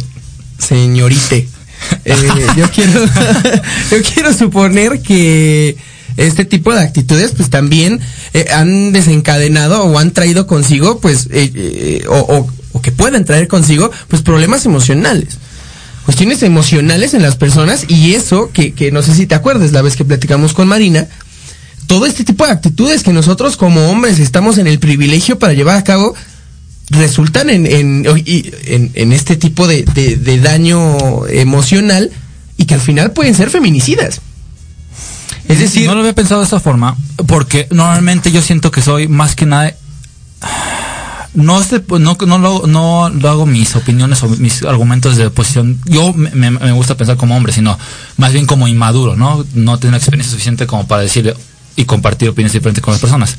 señorite. Eh, yo quiero, [LAUGHS] yo quiero suponer que este tipo de actitudes, pues también eh, han desencadenado o han traído consigo, pues, eh, eh, o, que pueden traer consigo, pues, problemas emocionales. Cuestiones emocionales en las personas y eso que, que no sé si te acuerdas la vez que platicamos con Marina, todo este tipo de actitudes que nosotros como hombres estamos en el privilegio para llevar a cabo, resultan en, en, en, en este tipo de, de- de daño emocional y que al final pueden ser feminicidas. Es decir, no lo había pensado de esa forma, porque normalmente yo siento que soy más que nada. No, no, no, lo, no lo hago mis opiniones o mis argumentos de oposición. Yo me, gusta pensar como hombre, sino más bien como inmaduro, ¿no? No tengo experiencia suficiente como para decirle y compartir opiniones diferentes con las personas.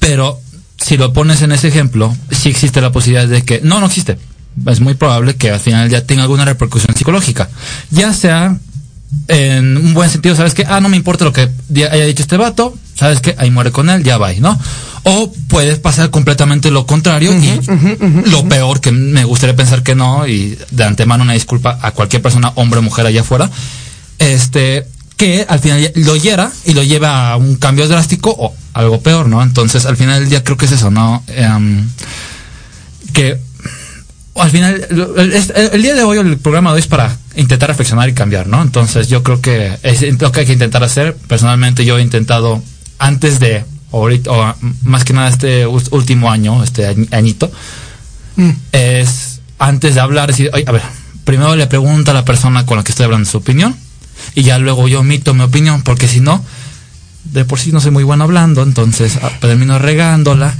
Pero si lo pones en ese ejemplo, sí existe la posibilidad de que, no, no existe. Es muy probable que al final ya tenga alguna repercusión psicológica. Ya sea en un buen sentido, ¿sabes que Ah, no me importa lo que haya dicho este vato, ¿sabes que Ahí muere con él, ya va, ¿no? O puedes pasar completamente lo contrario y lo peor que me gustaría pensar que no, y de antemano una disculpa a cualquier persona, hombre o mujer allá afuera, este, que al final lo hiera y lo lleva a un cambio drástico o algo peor, ¿no? Entonces, al final del día creo que es eso, ¿no? Em, que al final, el, día de hoy, el programa de hoy es para intentar reflexionar y cambiar, ¿no? Entonces yo creo que es lo que hay que intentar hacer. Personalmente yo he intentado, antes de, ahorita, o más que nada este último año, este añ- añito, es antes de hablar, decir, oye, a ver, primero le pregunto a la persona con la que estoy hablando su opinión y ya luego yo omito mi opinión, porque si no, de por sí no soy muy bueno hablando, entonces ah, termino regándola.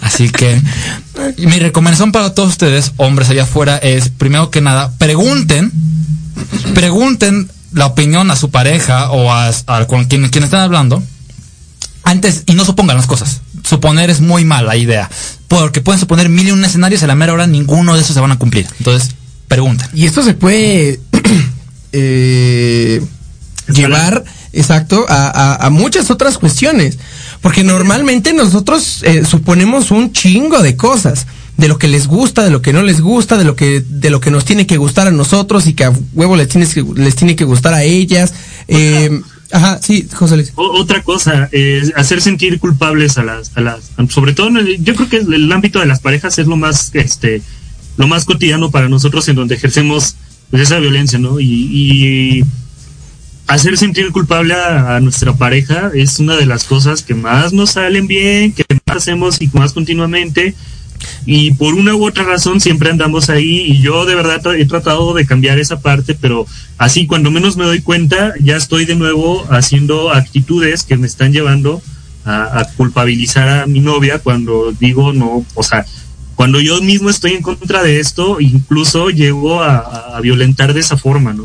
Así que mi recomendación para todos ustedes, hombres allá afuera, es primero que nada, pregunten, pregunten la opinión a su pareja o a, a con quien, quien están hablando antes y no supongan las cosas. Suponer es muy mala idea, porque pueden suponer mil y un escenarios y a la mera hora ninguno de esos se van a cumplir. Entonces, pregunten. Y esto se puede [CLEARS THROAT] eh, llevar, exacto, a, a- a muchas otras cuestiones. Porque normalmente nosotros eh, suponemos un chingo de cosas. De lo que les gusta, de lo que no les gusta, de lo que, de lo que nos tiene que gustar a nosotros y que a huevo les, tienes que, les tiene que gustar a ellas. Eh, Ajá, sí, José Luis. otra cosa, es hacer sentir culpables a las, a las, sobre todo, en el- yo creo que el ámbito de las parejas es lo más, este, lo más cotidiano para nosotros en donde ejercemos pues, esa violencia, ¿no? Y, y hacer sentir culpable a, nuestra pareja es una de las cosas que más nos salen bien, que más hacemos y más continuamente. Y por una u otra razón siempre andamos ahí y yo de verdad he tratado de cambiar esa parte, pero así cuando menos me doy cuenta ya estoy de nuevo haciendo actitudes que me están llevando a, a culpabilizar a mi novia cuando digo no, o sea, cuando yo mismo estoy en contra de esto, incluso llego a, violentar de esa forma, ¿no?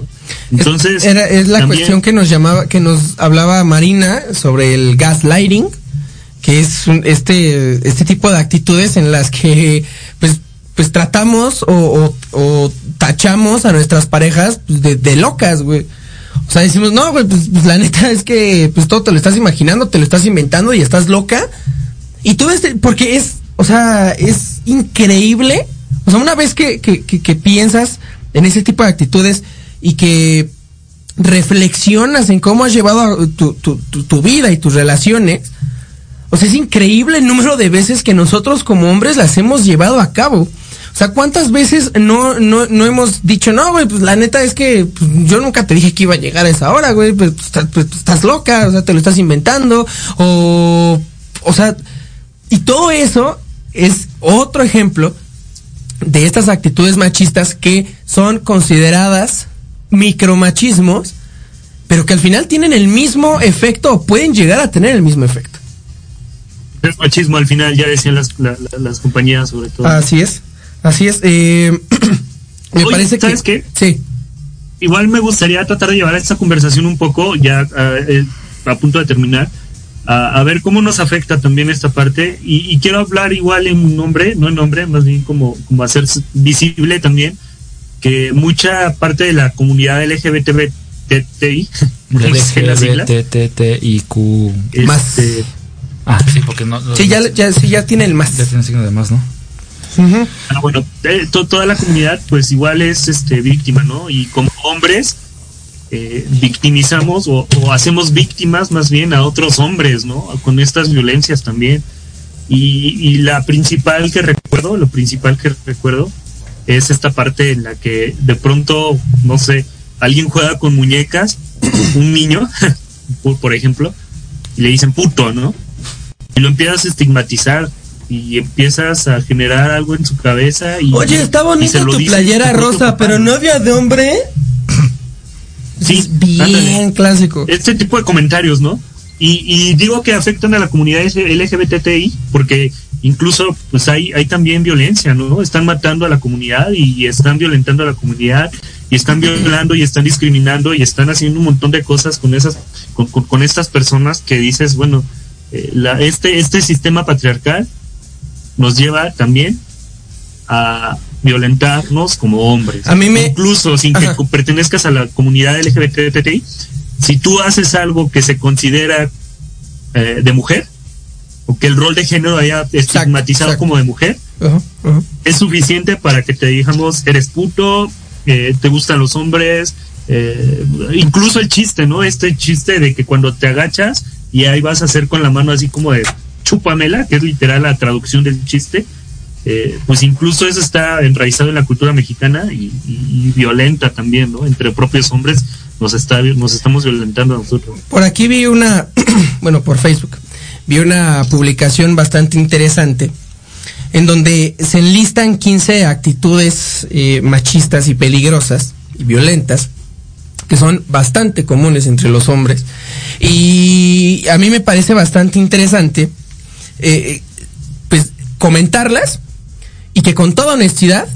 Entonces, Era, es la también- cuestión que nos llamaba, que nos hablaba Marina sobre el gaslighting, que es un- este, este tipo de actitudes en las que pues, pues tratamos o, o- o tachamos a nuestras parejas pues, de, de locas, güey. O sea, decimos, no, güey, pues, pues, la neta es que pues todo te lo estás imaginando, te lo estás inventando y estás loca. Y todo este, porque es, o sea, es increíble. O sea, una vez que, que, que, piensas en ese tipo de actitudes y que reflexionas en cómo has llevado tu, tu, tu, tu vida y tus relaciones, o sea, es increíble el número de veces que nosotros como hombres las hemos llevado a cabo. O sea, ¿cuántas veces no, no, no hemos dicho, no, güey, pues la neta es que pues, yo nunca te dije que iba a llegar a esa hora, güey, pues, pues, estás- pues, estás loca, o sea, te lo estás inventando, o, o sea, y todo eso es otro ejemplo de estas actitudes machistas que son consideradas micromachismos, pero que al final tienen el mismo efecto o pueden llegar a tener el mismo efecto. es machismo al final, ya decían las, la- la- las compañías sobre todo. Así es, así es. eh, [CLEARS THROAT] me Oye, parece ¿sabes que... qué? Sí. Igual me gustaría tratar de llevar esta conversación un poco, ya ah, eh, a punto de terminar, a, a ver cómo nos afecta también esta parte. Y, y quiero hablar igual en nombre, no en nombre, más bien como, como hacer visible también que mucha parte de la comunidad LGBTI. LGBTTIQ. [LAUGHS] Más. Este, Ah, sí, porque no. Sí, ya, ya, sí, ya tiene el más. Ya tiene signo de más, ¿no? Ujú. Ah, bueno, eh, to- toda la comunidad pues igual es este víctima, ¿no? Y como hombres eh, victimizamos o, o hacemos víctimas más bien a otros hombres, ¿no? Con estas violencias también. Y, y la principal que recuerdo, lo principal que recuerdo es esta parte en la que de pronto, no sé, alguien juega con muñecas, [CLEARS THROAT] un niño, [LAUGHS] por, ejemplo, y le dicen puto, ¿no? Y lo empiezas a estigmatizar y empiezas a generar algo en su cabeza y Oye, está bonita tu playera rosa, pero novia de hombre. Sí, es bien ándale. clásico. este tipo de comentarios, ¿no? Y, y digo que afectan a la comunidad LGBTI porque incluso pues hay, hay también violencia, ¿no? Están matando a la comunidad y están violentando a la comunidad y están violando y están discriminando y están haciendo un montón de cosas con esas con, con- con estas personas que dices, bueno, eh, la, este, este sistema patriarcal nos lleva también a violentarnos como hombres. A mí me- Incluso sin que Ajá. pertenezcas a la comunidad LGBTI, si tú haces algo que se considera eh, de mujer, o que el rol de género haya estigmatizado exacto. como de mujer, Ajá, ajá. es suficiente para que te digamos, eres puto, eh, te gustan los hombres, eh, incluso el chiste, ¿no? Este chiste de que cuando te agachas y ahí vas a hacer con la mano así como de chúpamela, que es literal la traducción del chiste, eh, pues incluso eso está enraizado en la cultura mexicana y, violenta también, ¿no? Entre propios hombres nos, está, nos estamos violentando a nosotros. Por aquí vi una, [CLEARS THROAT] bueno, por Facebook, vi una publicación bastante interesante en donde se enlistan 15 actitudes eh, machistas y peligrosas y violentas que son bastante comunes entre los hombres. Y a mí me parece bastante interesante, eh, pues, comentarlas y que con toda honestidad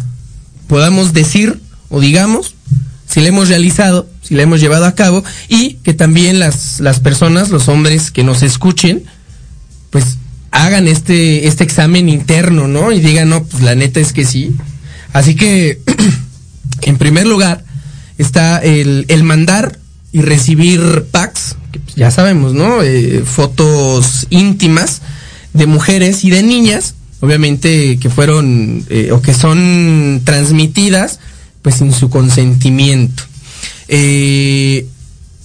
podamos decir o digamos si la hemos realizado, si la hemos llevado a cabo y que también las, las personas, los hombres que nos escuchen, pues hagan este, este examen interno, ¿no? Y digan, no, pues la neta es que sí. Así que, [CLEARS THROAT] en primer lugar, está el, el mandar y recibir packs, que pues ya sabemos, ¿no? Eh, fotos íntimas de mujeres y de niñas, obviamente que fueron eh, o que son transmitidas pues sin su consentimiento. Eh,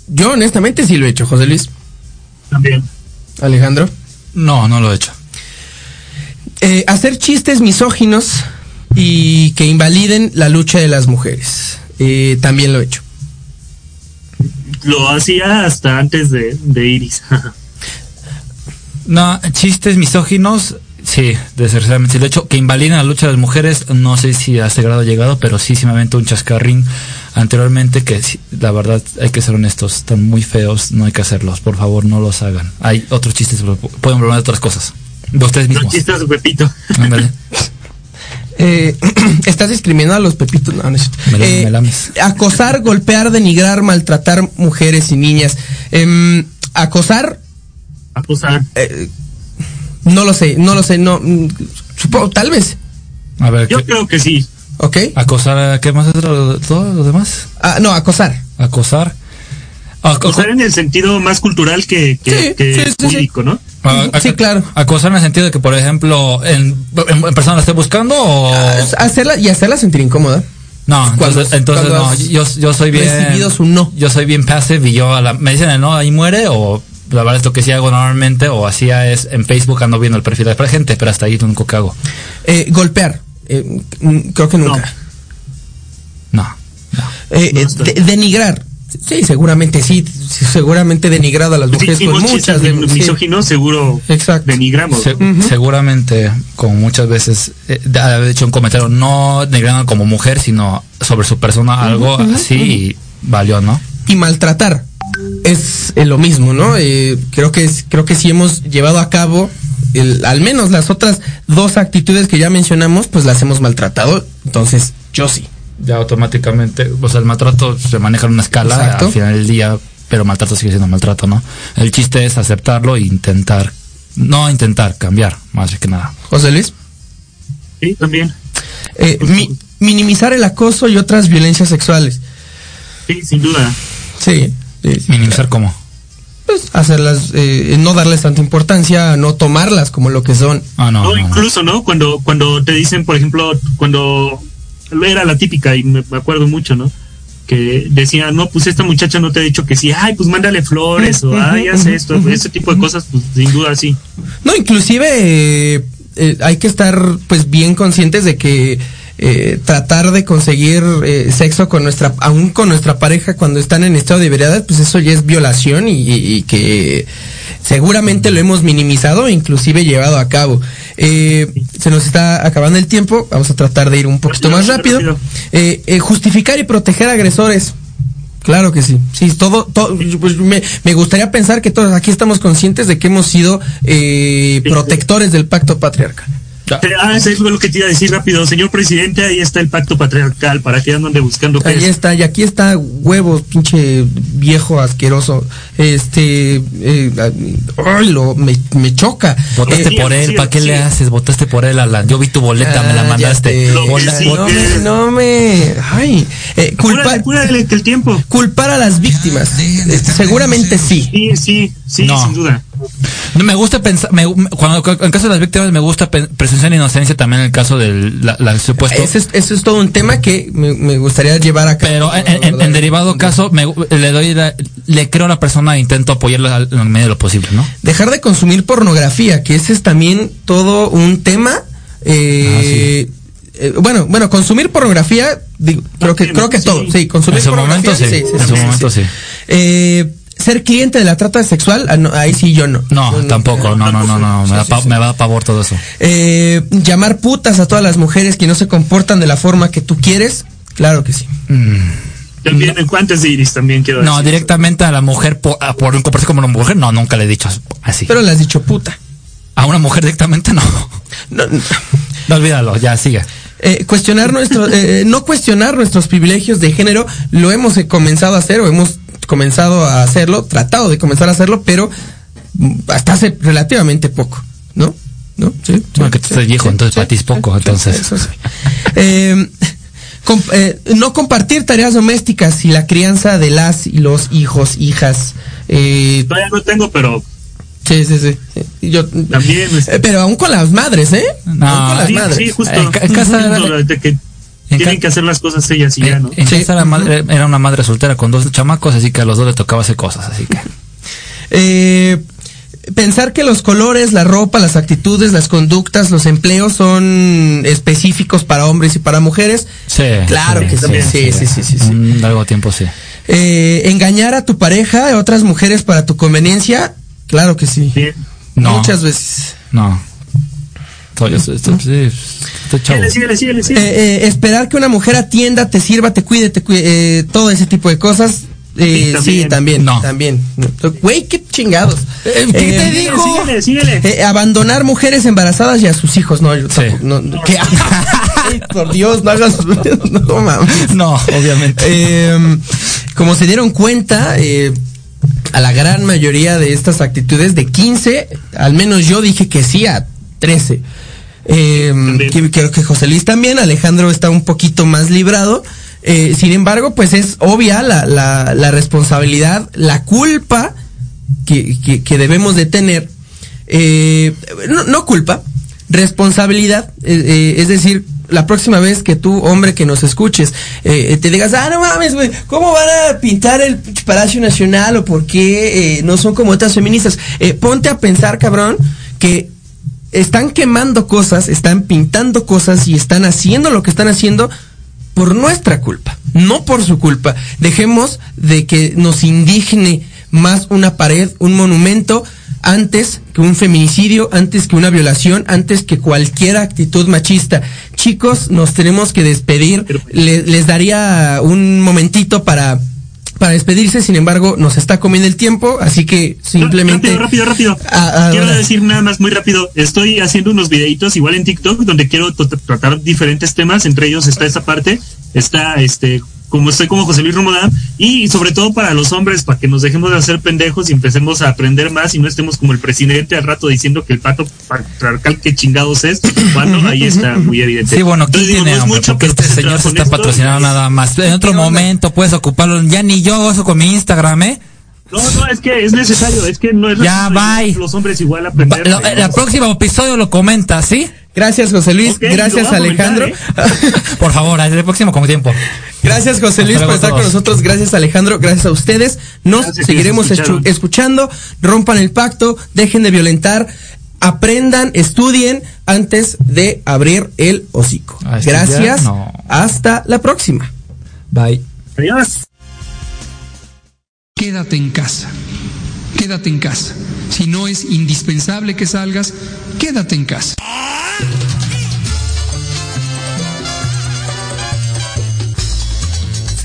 Yo honestamente sí lo he hecho, José Luis. También. Alejandro. No, no lo he hecho. Eh, hacer chistes misóginos y que invaliden la lucha de las mujeres. Eh, también lo he hecho. Lo hacía hasta antes de, de Iris. [LAUGHS] No, chistes misóginos, sí, desgraciadamente he hecho. Que invaliden la lucha de las mujeres, no sé si a este grado ha llegado, pero sí, sí me aventó un chascarrín anteriormente que sí, la verdad hay que ser honestos, están muy feos, no hay que hacerlos, por favor no los hagan. Hay otros chistes, pero pueden hablar de otras cosas. De ustedes Los mismos. chistes de Pepito. Ándale. Eh, [CLEARS THROAT] estás discriminando a los pepitos. No, no es. Me la- Eh, me lames. acosar, golpear, denigrar, maltratar mujeres y niñas. Em, acosar, Acosar. No lo sé, no lo sé, no. mm, Supongo, tal vez. A ver, Yo ¿qué- creo que sí. ¿Ok? acosar, ¿qué más es lo- todo lo demás? Ah, no, acosar. Acosar. Aco- Acosar en el sentido más cultural que, que, Sí, que sí, jurídico, ¿no? a- a- Sí, claro. Acosar en el sentido de que, por ejemplo, en, en, en persona la esté buscando o... Ah, Hacerla y hacerla sentir incómoda. No, Cuando- entonces, entonces cuando no, yo, yo soy bien... recibido su no. Yo soy bien passive y yo a la, me dicen el no, ahí muere o la verdad es lo que sí hago normalmente o hacía es en Facebook ando viendo el perfil de la gente, pero hasta ahí lo único que hago. Eh, golpear. Eh, creo que nunca. No, no. Eh, No eh, de- denigrar. Sí, seguramente sí. Seguramente denigrado a las mujeres. Pues muchas de, de sí. misóginos, seguro Exacto. denigramos. Seguramente, como muchas veces, eh, de haber hecho un comentario no denigrando como mujer, sino sobre su persona, algo así y valió, ¿no? y maltratar es eh, lo mismo, ¿no? Eh, creo que es, creo que si hemos llevado a cabo el- al menos las otras dos actitudes que ya mencionamos, pues las hemos maltratado. Entonces, yo sí. Ya automáticamente, o sea, el maltrato se maneja en una escala Exacto. al final del día, pero maltrato sigue siendo maltrato, ¿no? El chiste es aceptarlo e intentar, no intentar cambiar, más que nada. José Luis. Sí, también. Eh, mi- minimizar el acoso y otras violencias sexuales. Sí, sin duda. Sí. Minimizar cómo. Pues hacerlas, eh, no darles tanta importancia, no tomarlas como lo que son. Ah, no. No, no, no. incluso, ¿no? Cuando, cuando te dicen, por ejemplo, cuando era la típica, y me, me acuerdo mucho, ¿no? Que decían, no, pues esta muchacha no te ha dicho que sí, ay, pues mándale flores, o ay, haz esto, ese tipo de cosas, pues sin duda sí. No, inclusive eh, eh, hay que estar pues bien conscientes de que eh, tratar de conseguir eh, sexo con nuestra, aún con nuestra pareja cuando están en estado de ebriedad, pues eso ya es violación y, que seguramente lo hemos minimizado e inclusive llevado a cabo. Eh, se nos está acabando el tiempo, vamos a tratar de ir un poquito más rápido. Eh, eh, justificar y proteger agresores. Claro que sí. Sí, todo, todo pues me, me gustaría pensar que todos aquí estamos conscientes de que hemos sido eh, protectores del pacto patriarcal. Ah, eso es lo que te iba a decir rápido. Señor presidente, ahí está el pacto patriarcal, para que andan de buscando qué Ahí es. está, y aquí está huevos, pinche viejo asqueroso. Este, eh, ay, lo, me, me choca. Votaste Eh, por él, sí, ¿para qué sí. le haces? Votaste por él, Alan. Yo vi tu boleta, me la Ah, mandaste. Bola- sí. no, me, no me, ay, eh, culpa, Apúrale, apúrale que el tiempo. culpar a las víctimas. Eh, seguramente sí. Sí, sí, sí, No. sin duda. No, me gusta pensar, me- cuando en caso de las víctimas me gusta presunción de inocencia también en el caso del la, la supuesto. Ese es, eso es todo un tema que me, me gustaría llevar a cabo. Pero en, en- en derivado caso, me, le doy, la- le creo a la persona e intento apoyarla en el medio de lo posible, ¿no? Dejar de consumir pornografía, que ese es también todo un tema. eh, eh, bueno, bueno, consumir pornografía, digo, creo que, creo que Sí. todo, sí, consumir En su pornografía, momento sí, en su sí, momento sí. Eh, ser cliente de la trata sexual, ah, no, ahí sí yo no. No, Yo tampoco, no, no, no, no, me, Sí, da pa- sí. me va a pavor todo eso. Eh, llamar putas a todas las mujeres que no se comportan de la forma que tú quieres, claro que sí. También en cuantas de Iris también quiero No, decir. directamente a la mujer por, por comportarse como una mujer, no, nunca le he dicho así. Pero le has dicho puta. a una mujer directamente no. No, no. [LAUGHS] No olvídalo, ya sigue. Eh, cuestionar nuestro, eh, no cuestionar nuestros privilegios de género, lo hemos eh, comenzado a hacer o hemos comenzado a hacerlo, tratado de comenzar a hacerlo, pero hasta hace relativamente poco, ¿no? ¿No? Sí. Bueno, que tú estás viejo, entonces para ti es poco, entonces. eso sí. Eh, eh, no compartir tareas domésticas y la crianza de las y los hijos, hijas. Eh, Todavía no tengo, pero sí, sí, sí. Yo, también. este, eh, pero aún con las madres, ¿eh? No, Aún con las sí, madres. sí, justo. En casa- Justo de que En Tienen que hacer las cosas ellas y ya, ¿no? En Sí. casa era, madre- era una madre soltera con dos chamacos, así que a los dos le tocaba hacer cosas, así que. [LAUGHS] Eh, pensar que los colores, la ropa, las actitudes, las conductas, los empleos son específicos para hombres y para mujeres. Sí. Claro que sí, sí, sí, sí, sí, sí. Un largo tiempo sí. Eh, engañar a tu pareja, a otras mujeres para tu conveniencia, claro que sí. Sí. No. Muchas veces. No. Chavo. Síguele, síguele, síguele, Eh, síguele. eh, esperar que una mujer atienda, te sirva, te cuide, te cuide, eh, todo ese tipo de cosas. Eh, Sí, sí, también. también, No. también. Güey, qué chingados. Eh, ¿qué te Eh, digo? Síguele, síguele. Eh, abandonar mujeres embarazadas y a sus hijos, no, yo Sí. tampoco, no, no, ¿qué? [LAUGHS] Ay, por Dios, no hagas, no mames. No, obviamente. Eh, como se dieron cuenta, eh, a la gran mayoría de estas actitudes, de 15, al menos yo dije que sí a 13. Eh, También. que- creo que José Luis también, Alejandro está un poquito más librado. Eh, sin embargo, pues es obvia la, la, la responsabilidad, la culpa que, que, que debemos de tener. Eh, no, no culpa, responsabilidad. eh, eh, es decir, la próxima vez que tú, hombre, que nos escuches, eh, te digas, ah, no mames, güey, ¿cómo van a pintar el Palacio Nacional o por qué eh, no son como otras feministas? Eh, ponte a pensar, cabrón, que están quemando cosas, están pintando cosas y están haciendo lo que están haciendo por nuestra culpa, no por su culpa. Dejemos de que nos indigne más una pared, un monumento, antes que un feminicidio, antes que una violación, antes que cualquier actitud machista. Chicos, nos tenemos que despedir. Le- les daría un momentito para para despedirse, sin embargo, nos está comiendo el tiempo, así que simplemente Rápido, rápido, rápido. Ah, ah, quiero decir nada más muy rápido. Estoy haciendo unos videitos igual en TikTok donde quiero tratar diferentes temas. Entre ellos está esta parte. Está este como estoy como José Luis Romodán y sobre todo para los hombres para que nos dejemos de hacer pendejos y empecemos a aprender más y no estemos como el presidente al rato diciendo que el pato patriarcal que chingados es cuando ahí está muy evidente Sí, bueno, ¿quién Entonces, digo, tiene no es hambre? mucho, Porque este pues, señor se con está esto- patrocinando nada más. En otro momento puedes ocuparlo. Ya ni yo eso con mi Instagram, ¿eh? No, no, es que es necesario, es que no es Ya, necesario bye. los hombres igual aprender. lo- el próximo episodio lo comenta, ¿sí? Gracias, José Luis. Gracias, Alejandro. comentar, [LAUGHS] Por favor, hasta el próximo como tiempo. Gracias, José Luis, por estar con nosotros. Gracias, Alejandro. Gracias a ustedes. Nos Gracias seguiremos escuchando. Rompan el pacto. Dejen de violentar. Aprendan, estudien antes de abrir el hocico. Gracias. no. Hasta la próxima. Bye. Adiós. Quédate en casa. Quédate en casa. Si no es indispensable que salgas, quédate en casa.